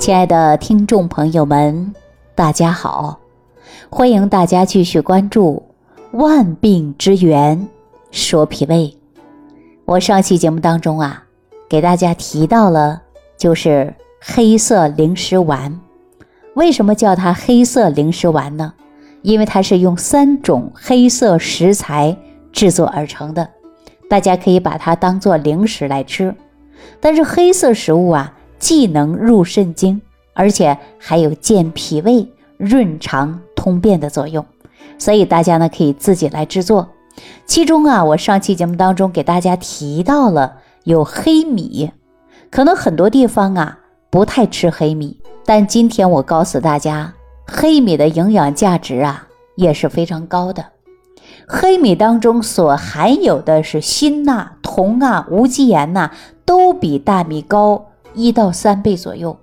亲爱的听众朋友们，大家好！欢迎大家继续关注《万病之源说脾胃》。我上期节目当中啊，给大家提到了就是黑色零食丸。为什么叫它黑色零食丸呢？因为它是用三种黑色食材制作而成的，大家可以把它当做零食来吃。但是黑色食物啊。既能入肾经，而且还有健脾胃、润肠通便的作用，所以大家呢可以自己来制作。其中啊，我上期节目当中给大家提到了有黑米，可能很多地方啊不太吃黑米，但今天我告诉大家，黑米的营养价值啊也是非常高的。黑米当中所含有的是锌呐、铜啊、无机盐呐，都比大米高。一到三倍左右，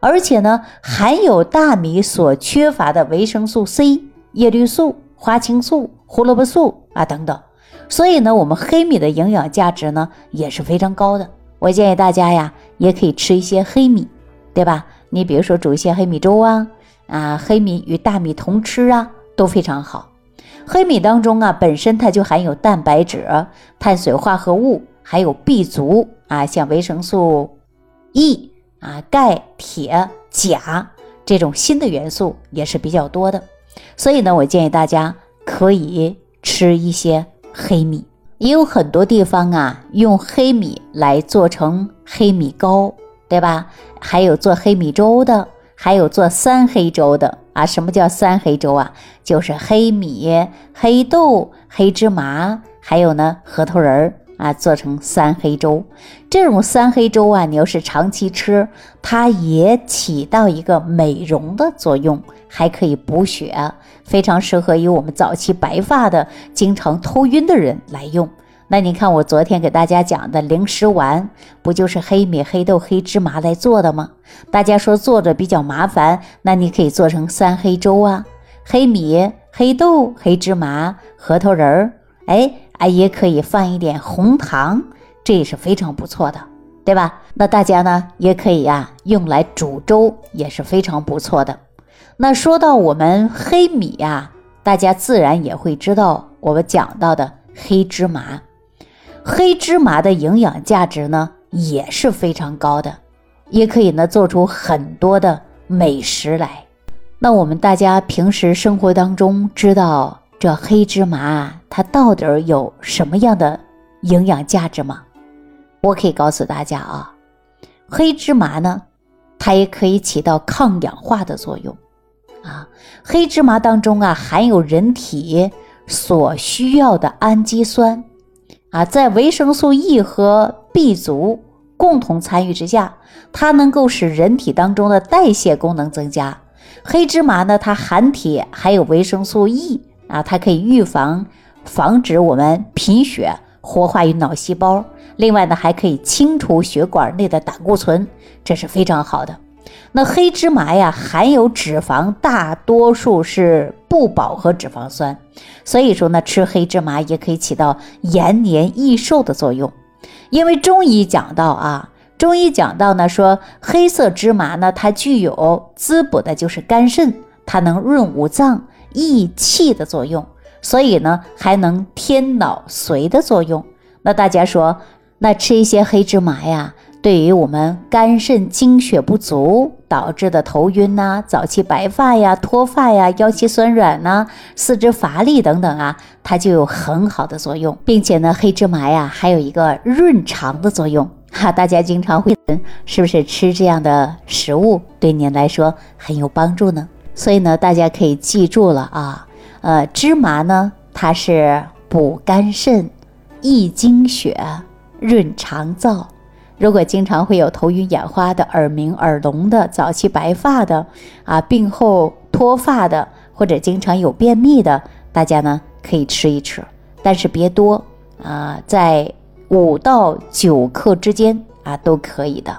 而且呢，含有大米所缺乏的维生素 C、叶绿素、花青素、胡萝卜素啊等等，所以呢，我们黑米的营养价值呢也是非常高的。我建议大家呀，也可以吃一些黑米，对吧？你比如说煮一些黑米粥啊，啊，黑米与大米同吃啊，都非常好。黑米当中啊，本身它就含有蛋白质、碳水化合物，还有 B 族啊，像维生素。E 啊，钙、铁、钾这种新的元素也是比较多的，所以呢，我建议大家可以吃一些黑米。也有很多地方啊，用黑米来做成黑米糕，对吧？还有做黑米粥的，还有做三黑粥的啊。什么叫三黑粥啊？就是黑米、黑豆、黑芝麻，还有呢，核桃仁儿。啊，做成三黑粥，这种三黑粥啊，你要是长期吃，它也起到一个美容的作用，还可以补血，非常适合于我们早期白发的、经常头晕的人来用。那你看我昨天给大家讲的零食丸，不就是黑米、黑豆、黑芝麻来做的吗？大家说做着比较麻烦，那你可以做成三黑粥啊，黑米、黑豆、黑芝麻、核桃仁儿，哎。啊，也可以放一点红糖，这也是非常不错的，对吧？那大家呢也可以呀，用来煮粥也是非常不错的。那说到我们黑米呀，大家自然也会知道我们讲到的黑芝麻。黑芝麻的营养价值呢也是非常高的，也可以呢做出很多的美食来。那我们大家平时生活当中知道。这黑芝麻它到底有什么样的营养价值吗？我可以告诉大家啊，黑芝麻呢，它也可以起到抗氧化的作用啊。黑芝麻当中啊，含有人体所需要的氨基酸啊，在维生素 E 和 B 族共同参与之下，它能够使人体当中的代谢功能增加。黑芝麻呢，它含铁，还有维生素 E。啊，它可以预防、防止我们贫血，活化于脑细胞。另外呢，还可以清除血管内的胆固醇，这是非常好的。那黑芝麻呀，含有脂肪，大多数是不饱和脂肪酸，所以说呢，吃黑芝麻也可以起到延年益寿的作用。因为中医讲到啊，中医讲到呢，说黑色芝麻呢，它具有滋补的，就是肝肾，它能润五脏。益气的作用，所以呢还能添脑髓的作用。那大家说，那吃一些黑芝麻呀，对于我们肝肾精血不足导致的头晕呐、早期白发呀、脱发呀、腰膝酸软呐、四肢乏力等等啊，它就有很好的作用，并且呢，黑芝麻呀还有一个润肠的作用哈。大家经常会是不是吃这样的食物对您来说很有帮助呢？所以呢，大家可以记住了啊，呃，芝麻呢，它是补肝肾、益精血、润肠燥。如果经常会有头晕眼花的、耳鸣耳聋的、早期白发的啊，病后脱发的，或者经常有便秘的，大家呢可以吃一吃，但是别多啊，在五到九克之间啊都可以的，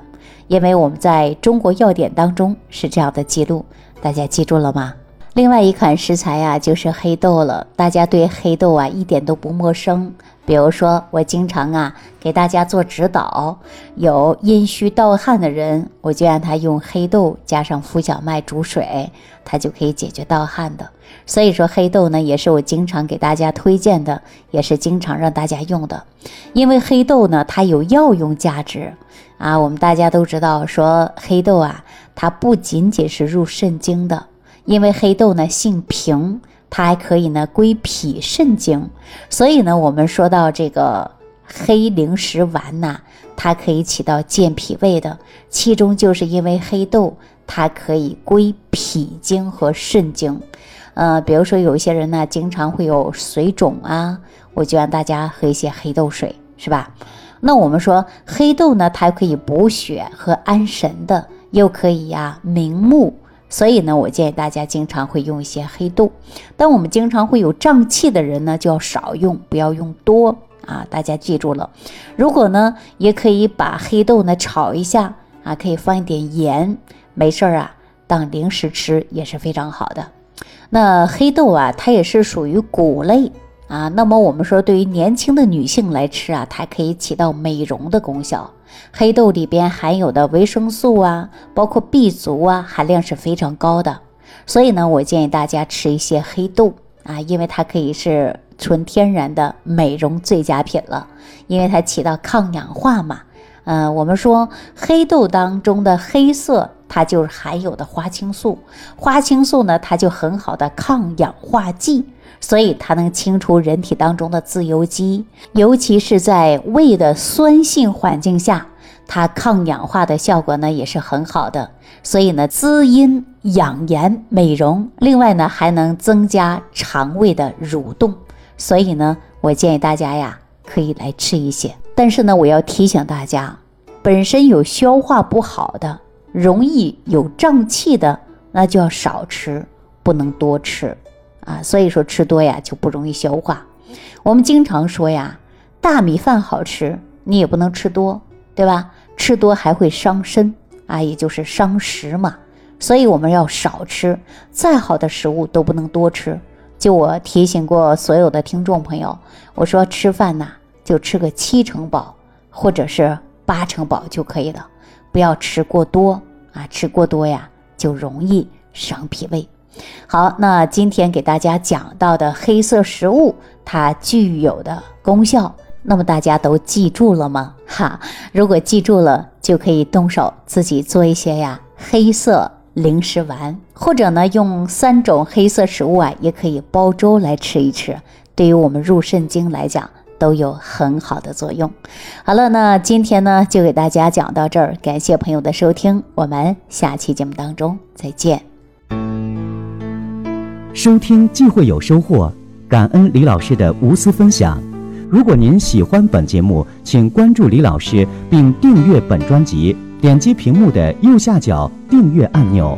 因为我们在中国药典当中是这样的记录。大家记住了吗？另外一款食材呀，就是黑豆了。大家对黑豆啊一点都不陌生，比如说，我经常啊给大家做指导，有阴虚盗汗的人，我就让他用黑豆加上麸小麦煮水，它就可以解决盗汗的。所以说，黑豆呢也是我经常给大家推荐的，也是经常让大家用的。因为黑豆呢，它有药用价值啊。我们大家都知道，说黑豆啊，它不仅仅是入肾经的，因为黑豆呢性平。它还可以呢，归脾肾经，所以呢，我们说到这个黑灵石丸呐，它可以起到健脾胃的，其中就是因为黑豆它可以归脾经和肾经，呃，比如说有一些人呢，经常会有水肿啊，我就让大家喝一些黑豆水，是吧？那我们说黑豆呢，它可以补血和安神的，又可以呀明目。所以呢，我建议大家经常会用一些黑豆。但我们经常会有胀气的人呢，就要少用，不要用多啊。大家记住了。如果呢，也可以把黑豆呢炒一下啊，可以放一点盐，没事儿啊，当零食吃也是非常好的。那黑豆啊，它也是属于谷类啊。那么我们说，对于年轻的女性来吃啊，它可以起到美容的功效。黑豆里边含有的维生素啊，包括 B 族啊，含量是非常高的。所以呢，我建议大家吃一些黑豆啊，因为它可以是纯天然的美容最佳品了，因为它起到抗氧化嘛。嗯，我们说黑豆当中的黑色，它就是含有的花青素，花青素呢，它就很好的抗氧化剂。所以它能清除人体当中的自由基，尤其是在胃的酸性环境下，它抗氧化的效果呢也是很好的。所以呢，滋阴养颜、美容，另外呢还能增加肠胃的蠕动。所以呢，我建议大家呀可以来吃一些。但是呢，我要提醒大家，本身有消化不好的、容易有胀气的，那就要少吃，不能多吃。啊，所以说吃多呀就不容易消化。我们经常说呀，大米饭好吃，你也不能吃多，对吧？吃多还会伤身啊，也就是伤食嘛。所以我们要少吃，再好的食物都不能多吃。就我提醒过所有的听众朋友，我说吃饭呐，就吃个七成饱或者是八成饱就可以了，不要吃过多啊，吃过多呀就容易伤脾胃。好，那今天给大家讲到的黑色食物，它具有的功效，那么大家都记住了吗？哈，如果记住了，就可以动手自己做一些呀黑色零食丸，或者呢用三种黑色食物啊，也可以煲粥来吃一吃，对于我们入肾经来讲都有很好的作用。好了，那今天呢就给大家讲到这儿，感谢朋友的收听，我们下期节目当中再见。收听既会有收获，感恩李老师的无私分享。如果您喜欢本节目，请关注李老师并订阅本专辑，点击屏幕的右下角订阅按钮。